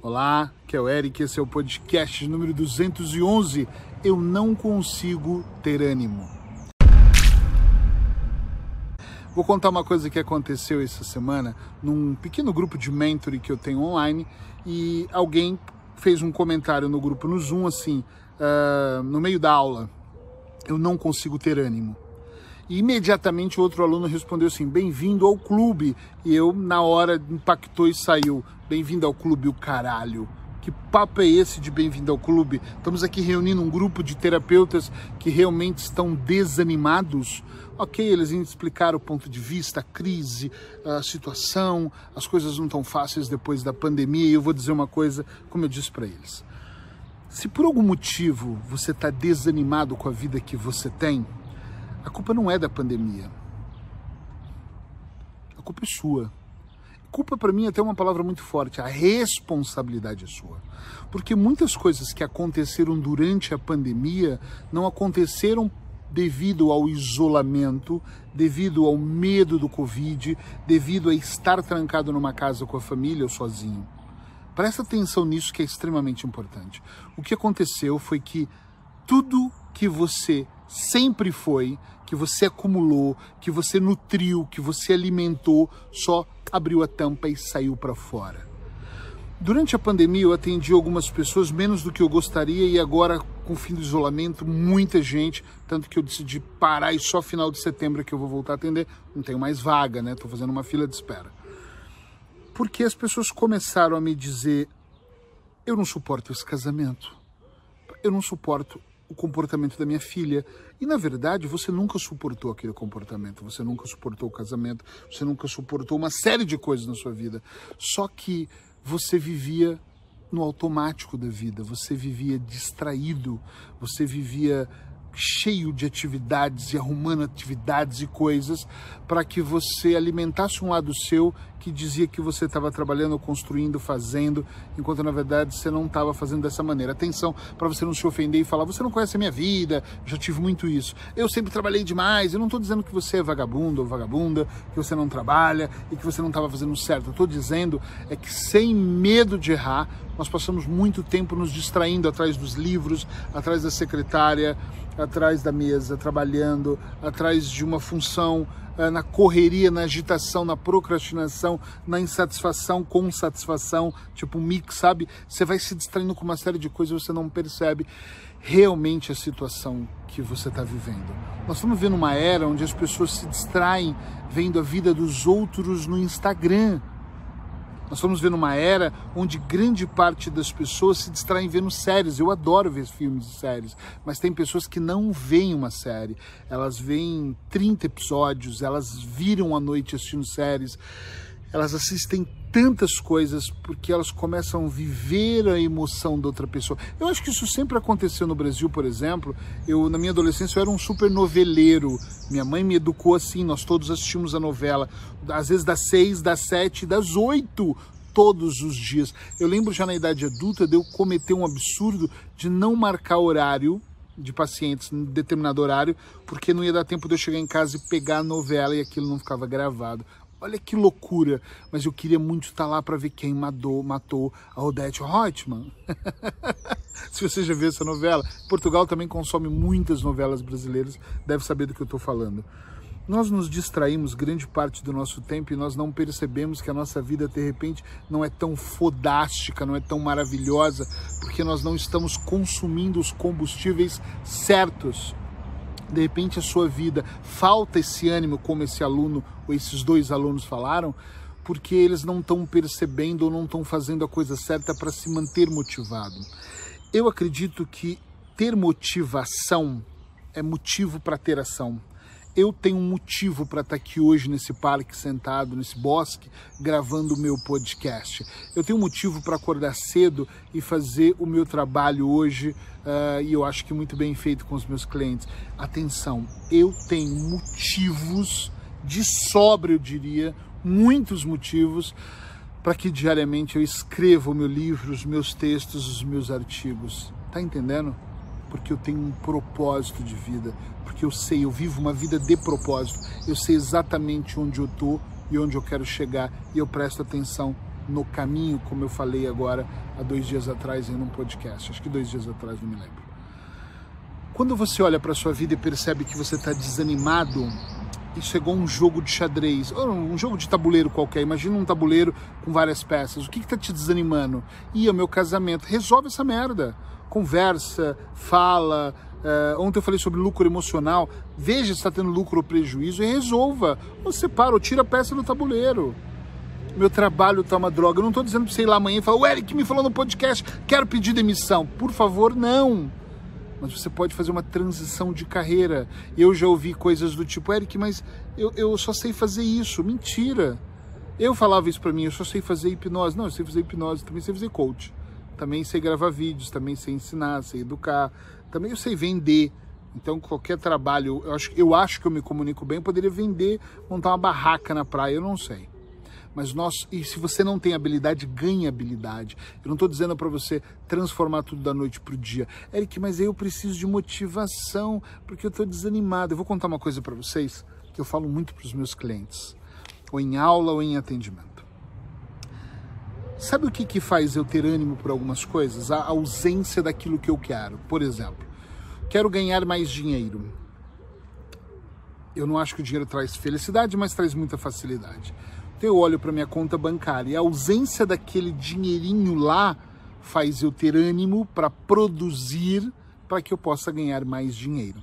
Olá, que é o Eric, esse é o podcast número 211. Eu não consigo ter ânimo. Vou contar uma coisa que aconteceu essa semana num pequeno grupo de mentoring que eu tenho online e alguém fez um comentário no grupo no Zoom assim, uh, no meio da aula. Eu não consigo ter ânimo. E imediatamente o outro aluno respondeu assim: Bem-vindo ao clube. E eu, na hora, impactou e saiu: Bem-vindo ao clube, o caralho. Que papo é esse de bem-vindo ao clube? Estamos aqui reunindo um grupo de terapeutas que realmente estão desanimados. Ok, eles explicaram o ponto de vista, a crise, a situação, as coisas não estão fáceis depois da pandemia. E eu vou dizer uma coisa, como eu disse para eles: se por algum motivo você está desanimado com a vida que você tem, a culpa não é da pandemia. A culpa é sua. Culpa para mim é até uma palavra muito forte. A responsabilidade é sua. Porque muitas coisas que aconteceram durante a pandemia não aconteceram devido ao isolamento, devido ao medo do Covid, devido a estar trancado numa casa com a família ou sozinho. Presta atenção nisso que é extremamente importante. O que aconteceu foi que tudo que você sempre foi, que você acumulou, que você nutriu, que você alimentou, só abriu a tampa e saiu para fora. Durante a pandemia eu atendi algumas pessoas menos do que eu gostaria e agora com o fim do isolamento, muita gente, tanto que eu decidi parar e só final de setembro que eu vou voltar a atender, não tenho mais vaga, né? Tô fazendo uma fila de espera. Porque as pessoas começaram a me dizer: "Eu não suporto esse casamento. Eu não suporto o comportamento da minha filha. E na verdade, você nunca suportou aquele comportamento, você nunca suportou o casamento, você nunca suportou uma série de coisas na sua vida. Só que você vivia no automático da vida, você vivia distraído, você vivia cheio de atividades e arrumando atividades e coisas para que você alimentasse um lado seu que dizia que você estava trabalhando, construindo, fazendo, enquanto na verdade você não estava fazendo dessa maneira. Atenção para você não se ofender e falar: você não conhece a minha vida, já tive muito isso. Eu sempre trabalhei demais. Eu não estou dizendo que você é vagabundo ou vagabunda, que você não trabalha e que você não estava fazendo certo. Estou dizendo é que sem medo de errar, nós passamos muito tempo nos distraindo atrás dos livros, atrás da secretária, atrás da mesa, trabalhando, atrás de uma função, eh, na correria, na agitação, na procrastinação, na insatisfação com satisfação, tipo um mix, sabe? Você vai se distraindo com uma série de coisas e você não percebe realmente a situação que você está vivendo. Nós estamos vivendo uma era onde as pessoas se distraem vendo a vida dos outros no Instagram nós estamos vendo uma era onde grande parte das pessoas se distraem vendo séries. Eu adoro ver filmes e séries, mas tem pessoas que não veem uma série. Elas veem 30 episódios, elas viram a noite assistindo séries, elas assistem tantas coisas porque elas começam a viver a emoção da outra pessoa. Eu acho que isso sempre aconteceu no Brasil, por exemplo. Eu na minha adolescência eu era um super noveleiro. Minha mãe me educou assim, nós todos assistimos a novela, às vezes das seis, das sete, das oito, todos os dias. Eu lembro já na idade adulta de eu cometer um absurdo de não marcar horário de pacientes em determinado horário, porque não ia dar tempo de eu chegar em casa e pegar a novela e aquilo não ficava gravado. Olha que loucura, mas eu queria muito estar lá para ver quem matou, matou a Odete Reutemann. Se você já viu essa novela, Portugal também consome muitas novelas brasileiras, deve saber do que eu estou falando. Nós nos distraímos grande parte do nosso tempo e nós não percebemos que a nossa vida, de repente, não é tão fodástica, não é tão maravilhosa, porque nós não estamos consumindo os combustíveis certos de repente a sua vida falta esse ânimo, como esse aluno ou esses dois alunos falaram, porque eles não estão percebendo ou não estão fazendo a coisa certa para se manter motivado. Eu acredito que ter motivação é motivo para ter ação eu tenho um motivo para estar tá aqui hoje nesse parque sentado, nesse bosque, gravando o meu podcast. Eu tenho um motivo para acordar cedo e fazer o meu trabalho hoje, uh, e eu acho que muito bem feito com os meus clientes. Atenção, eu tenho motivos de sobra, eu diria, muitos motivos para que diariamente eu escreva o meu livro, os meus textos, os meus artigos. Tá entendendo? Porque eu tenho um propósito de vida, porque eu sei, eu vivo uma vida de propósito, eu sei exatamente onde eu estou e onde eu quero chegar e eu presto atenção no caminho, como eu falei agora há dois dias atrás em um podcast, acho que dois dias atrás, não me lembro. Quando você olha para sua vida e percebe que você está desanimado, isso é igual um jogo de xadrez, ou um jogo de tabuleiro qualquer. Imagina um tabuleiro com várias peças. O que está te desanimando? Ih, é o meu casamento. Resolve essa merda. Conversa, fala. Uh, ontem eu falei sobre lucro emocional. Veja se está tendo lucro ou prejuízo e resolva. Ou separa, ou tira a peça do tabuleiro. Meu trabalho tá uma droga. Eu não estou dizendo para você ir lá amanhã e falar, o Eric me falou no podcast, quero pedir demissão. Por favor, não mas você pode fazer uma transição de carreira. Eu já ouvi coisas do tipo, Eric, mas eu, eu só sei fazer isso. Mentira. Eu falava isso para mim, eu só sei fazer hipnose. Não, eu sei fazer hipnose, também sei fazer coach. Também sei gravar vídeos, também sei ensinar, sei educar, também eu sei vender. Então, qualquer trabalho, eu acho, eu acho que eu me comunico bem, eu poderia vender, montar uma barraca na praia, eu não sei. Mas nós, e se você não tem habilidade, ganhe habilidade. Eu não estou dizendo para você transformar tudo da noite para o dia. Eric, mas aí eu preciso de motivação, porque eu estou desanimado. Eu vou contar uma coisa para vocês que eu falo muito para os meus clientes, ou em aula ou em atendimento. Sabe o que, que faz eu ter ânimo por algumas coisas? A ausência daquilo que eu quero. Por exemplo, quero ganhar mais dinheiro. Eu não acho que o dinheiro traz felicidade, mas traz muita facilidade. Então eu olho para minha conta bancária e a ausência daquele dinheirinho lá faz eu ter ânimo para produzir para que eu possa ganhar mais dinheiro.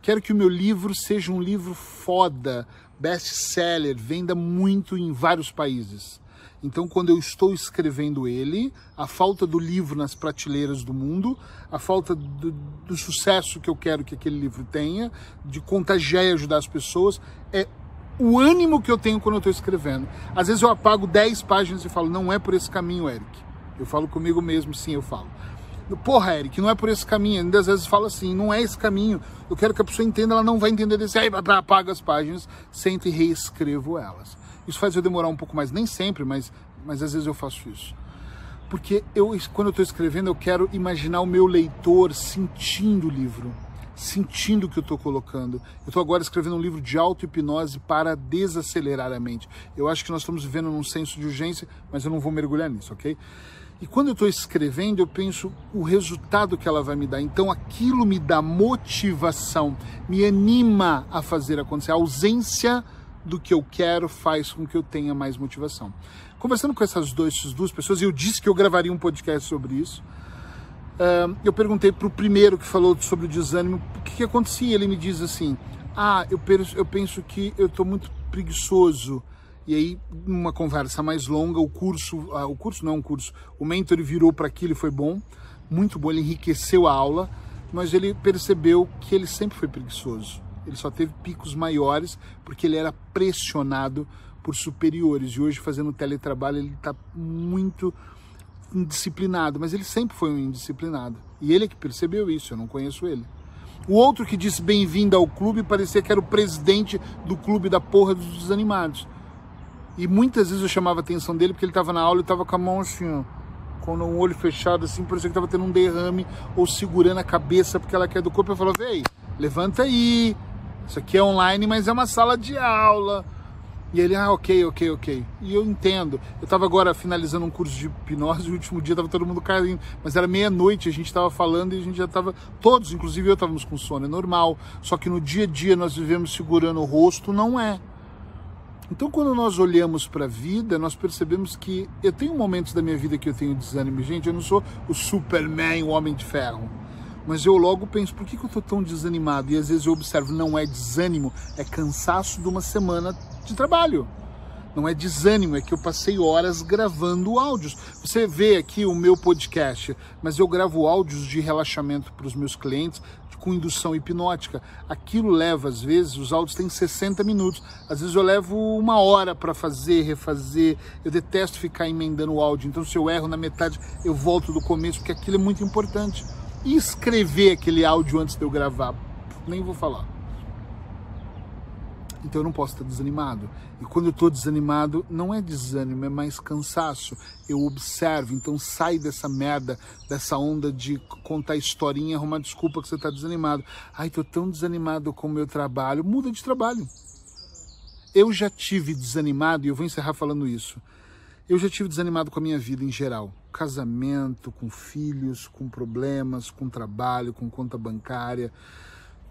Quero que o meu livro seja um livro foda, best-seller, venda muito em vários países. Então, quando eu estou escrevendo ele, a falta do livro nas prateleiras do mundo, a falta do, do sucesso que eu quero que aquele livro tenha, de contagiar e ajudar as pessoas, é o ânimo que eu tenho quando eu estou escrevendo. Às vezes eu apago 10 páginas e falo, não é por esse caminho, Eric. Eu falo comigo mesmo, sim, eu falo. Porra, Eric, não é por esse caminho. Ainda às vezes falo assim, não é esse caminho. Eu quero que a pessoa entenda, ela não vai entender desse. Aí apaga as páginas, sento e reescrevo elas. Isso faz eu demorar um pouco mais, nem sempre, mas, mas às vezes eu faço isso. Porque eu, quando eu estou escrevendo, eu quero imaginar o meu leitor sentindo o livro sentindo o que eu estou colocando. Eu estou agora escrevendo um livro de auto-hipnose para desacelerar a mente. Eu acho que nós estamos vivendo num senso de urgência, mas eu não vou mergulhar nisso, ok? E quando eu estou escrevendo, eu penso o resultado que ela vai me dar. Então aquilo me dá motivação, me anima a fazer acontecer. A ausência do que eu quero faz com que eu tenha mais motivação. Conversando com essas, dois, essas duas pessoas, eu disse que eu gravaria um podcast sobre isso. Eu perguntei para o primeiro que falou sobre o desânimo o que, que acontecia. Ele me diz assim: Ah, eu penso, eu penso que eu estou muito preguiçoso. E aí, numa conversa mais longa, o curso, uh, o curso não um curso, o mentor virou para aquilo e foi bom, muito bom, ele enriqueceu a aula, mas ele percebeu que ele sempre foi preguiçoso. Ele só teve picos maiores porque ele era pressionado por superiores. E hoje, fazendo teletrabalho, ele está muito indisciplinado, mas ele sempre foi um indisciplinado. E ele é que percebeu isso, eu não conheço ele. O outro que disse bem-vindo ao clube parecia que era o presidente do clube da porra dos desanimados. E muitas vezes eu chamava a atenção dele porque ele estava na aula e estava com a mão assim, com o olho fechado, assim, parecia que estava tendo um derrame ou segurando a cabeça porque ela quer do corpo. Eu falava, vem, levanta aí. Isso aqui é online, mas é uma sala de aula e ele, ah, ok, ok, ok. E eu entendo. Eu estava agora finalizando um curso de hipnose, o último dia estava todo mundo caindo, mas era meia-noite, a gente estava falando e a gente já estava, todos, inclusive eu, estávamos com sono, é normal. Só que no dia a dia nós vivemos segurando o rosto, não é. Então, quando nós olhamos para a vida, nós percebemos que eu tenho momentos da minha vida que eu tenho desânimo. Gente, eu não sou o Superman, o Homem de Ferro. Mas eu logo penso, por que, que eu estou tão desanimado? E às vezes eu observo, não é desânimo, é cansaço de uma semana de trabalho. Não é desânimo, é que eu passei horas gravando áudios. Você vê aqui o meu podcast, mas eu gravo áudios de relaxamento para os meus clientes com indução hipnótica. Aquilo leva, às vezes, os áudios têm 60 minutos. Às vezes eu levo uma hora para fazer, refazer. Eu detesto ficar emendando o áudio. Então, se eu erro na metade, eu volto do começo, porque aquilo é muito importante. Escrever aquele áudio antes de eu gravar? Nem vou falar. Então eu não posso estar desanimado. E quando eu estou desanimado, não é desânimo, é mais cansaço. Eu observo, então sai dessa merda, dessa onda de contar historinha, arrumar desculpa que você está desanimado. Ai, estou tão desanimado com o meu trabalho. Muda de trabalho. Eu já tive desanimado, e eu vou encerrar falando isso. Eu já tive desanimado com a minha vida em geral. Casamento, com filhos, com problemas, com trabalho, com conta bancária,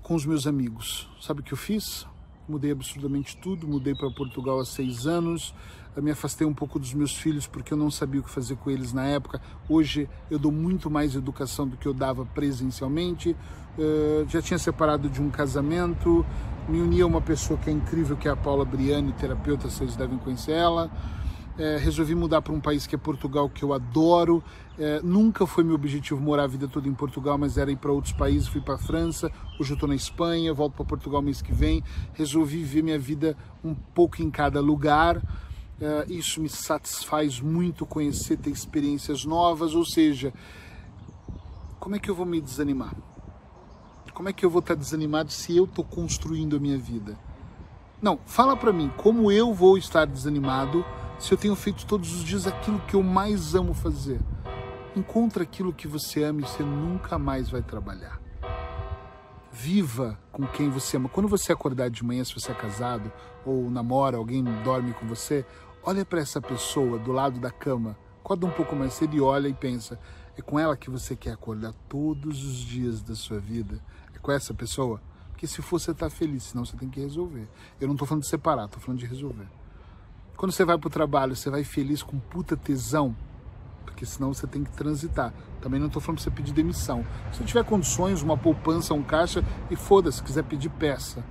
com os meus amigos. Sabe o que eu fiz? Mudei absurdamente tudo, mudei para Portugal há seis anos, me afastei um pouco dos meus filhos porque eu não sabia o que fazer com eles na época. Hoje eu dou muito mais educação do que eu dava presencialmente. Uh, já tinha separado de um casamento, me uni a uma pessoa que é incrível, que é a Paula Briani, terapeuta, vocês devem conhecer ela. É, resolvi mudar para um país que é Portugal, que eu adoro. É, nunca foi meu objetivo morar a vida toda em Portugal, mas era ir para outros países. Fui para a França, hoje eu estou na Espanha, volto para Portugal mês que vem. Resolvi viver minha vida um pouco em cada lugar. É, isso me satisfaz muito conhecer, ter experiências novas. Ou seja, como é que eu vou me desanimar? Como é que eu vou estar desanimado se eu estou construindo a minha vida? Não, fala para mim como eu vou estar desanimado se eu tenho feito todos os dias aquilo que eu mais amo fazer? Encontre aquilo que você ama e você nunca mais vai trabalhar. Viva com quem você ama. Quando você acordar de manhã, se você é casado ou namora, alguém dorme com você, olha para essa pessoa do lado da cama, acorda um pouco mais cedo e olha e pensa: é com ela que você quer acordar todos os dias da sua vida? É com essa pessoa? Porque se for, você está feliz, senão você tem que resolver. Eu não estou falando de separar, estou falando de resolver. Quando você vai para o trabalho, você vai feliz com puta tesão, porque senão você tem que transitar. Também não estou falando para você pedir demissão. Se tiver condições, uma poupança, um caixa, e foda-se, quiser pedir peça.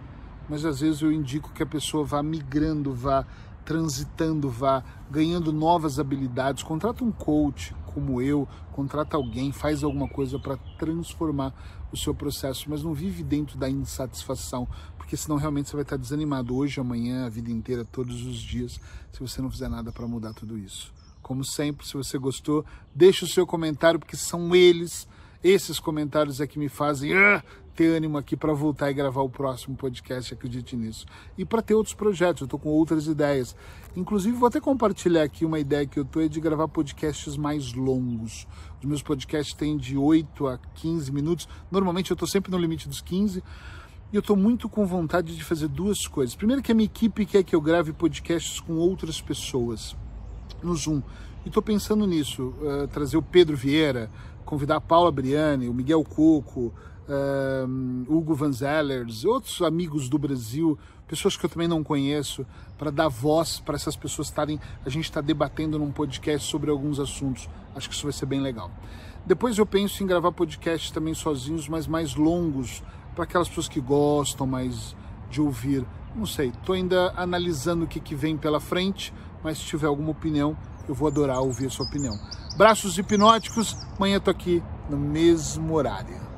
Mas às vezes eu indico que a pessoa vá migrando, vá transitando, vá ganhando novas habilidades. Contrata um coach como eu, contrata alguém, faz alguma coisa para transformar o seu processo, mas não vive dentro da insatisfação, porque senão realmente você vai estar desanimado hoje, amanhã, a vida inteira, todos os dias, se você não fizer nada para mudar tudo isso. Como sempre, se você gostou, deixe o seu comentário, porque são eles, esses comentários é que me fazem uh, ter ânimo aqui para voltar e gravar o próximo podcast, acredite nisso. E para ter outros projetos, eu estou com outras ideias. Inclusive, vou até compartilhar aqui uma ideia que eu estou é de gravar podcasts mais longos. Os meus podcasts têm de 8 a 15 minutos. Normalmente eu estou sempre no limite dos 15 e eu estou muito com vontade de fazer duas coisas. Primeiro que a minha equipe quer que eu grave podcasts com outras pessoas no Zoom. E estou pensando nisso, uh, trazer o Pedro Vieira, convidar a Paula Briani, o Miguel Coco, uh, Hugo Van Zellers, outros amigos do Brasil, pessoas que eu também não conheço, para dar voz para essas pessoas estarem. A gente está debatendo num podcast sobre alguns assuntos. Acho que isso vai ser bem legal. Depois eu penso em gravar podcasts também sozinhos, mas mais longos, para aquelas pessoas que gostam mais de ouvir. Não sei, estou ainda analisando o que, que vem pela frente, mas se tiver alguma opinião, eu vou adorar ouvir a sua opinião. Braços hipnóticos, amanhã estou aqui no mesmo horário.